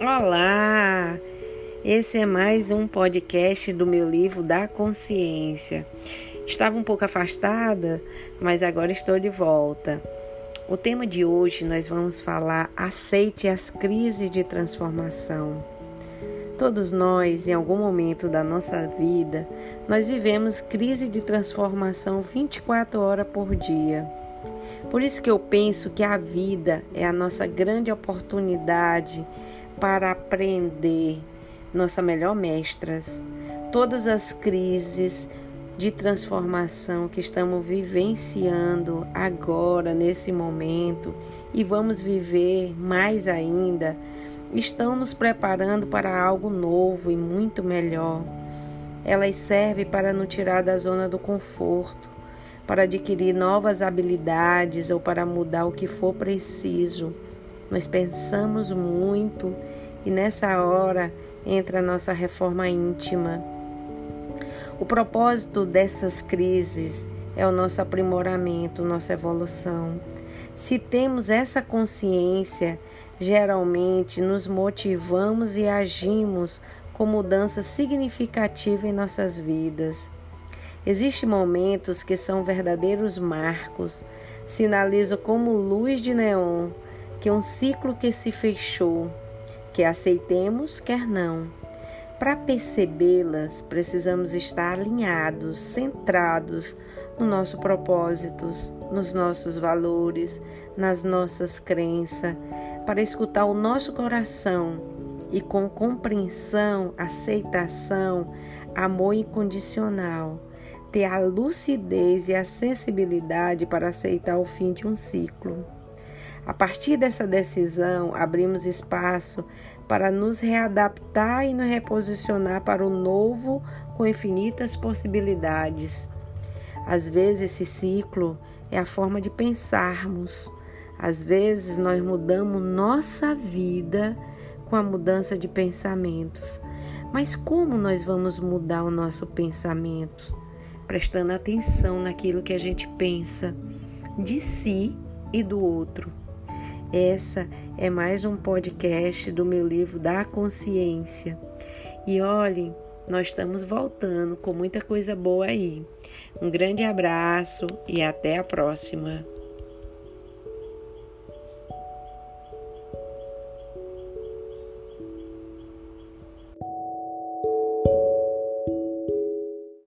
Olá! Esse é mais um podcast do meu livro da consciência. Estava um pouco afastada, mas agora estou de volta. O tema de hoje nós vamos falar aceite as crises de transformação. Todos nós, em algum momento da nossa vida, nós vivemos crise de transformação 24 horas por dia. Por isso que eu penso que a vida é a nossa grande oportunidade para aprender, nossa melhor mestras. Todas as crises de transformação que estamos vivenciando agora, nesse momento, e vamos viver mais ainda, estão nos preparando para algo novo e muito melhor. Elas servem para nos tirar da zona do conforto, para adquirir novas habilidades ou para mudar o que for preciso nós pensamos muito e nessa hora entra a nossa reforma íntima. O propósito dessas crises é o nosso aprimoramento, nossa evolução. Se temos essa consciência, geralmente nos motivamos e agimos com mudança significativa em nossas vidas. Existem momentos que são verdadeiros marcos, sinalizam como luz de neon que é um ciclo que se fechou, que aceitemos, quer não. Para percebê-las, precisamos estar alinhados, centrados no nosso propósito, nos nossos valores, nas nossas crenças, para escutar o nosso coração e com compreensão, aceitação, amor incondicional, ter a lucidez e a sensibilidade para aceitar o fim de um ciclo. A partir dessa decisão, abrimos espaço para nos readaptar e nos reposicionar para o novo com infinitas possibilidades. Às vezes, esse ciclo é a forma de pensarmos. Às vezes, nós mudamos nossa vida com a mudança de pensamentos. Mas como nós vamos mudar o nosso pensamento? Prestando atenção naquilo que a gente pensa de si e do outro. Essa é mais um podcast do meu livro da consciência. E olhem, nós estamos voltando com muita coisa boa aí. Um grande abraço e até a próxima.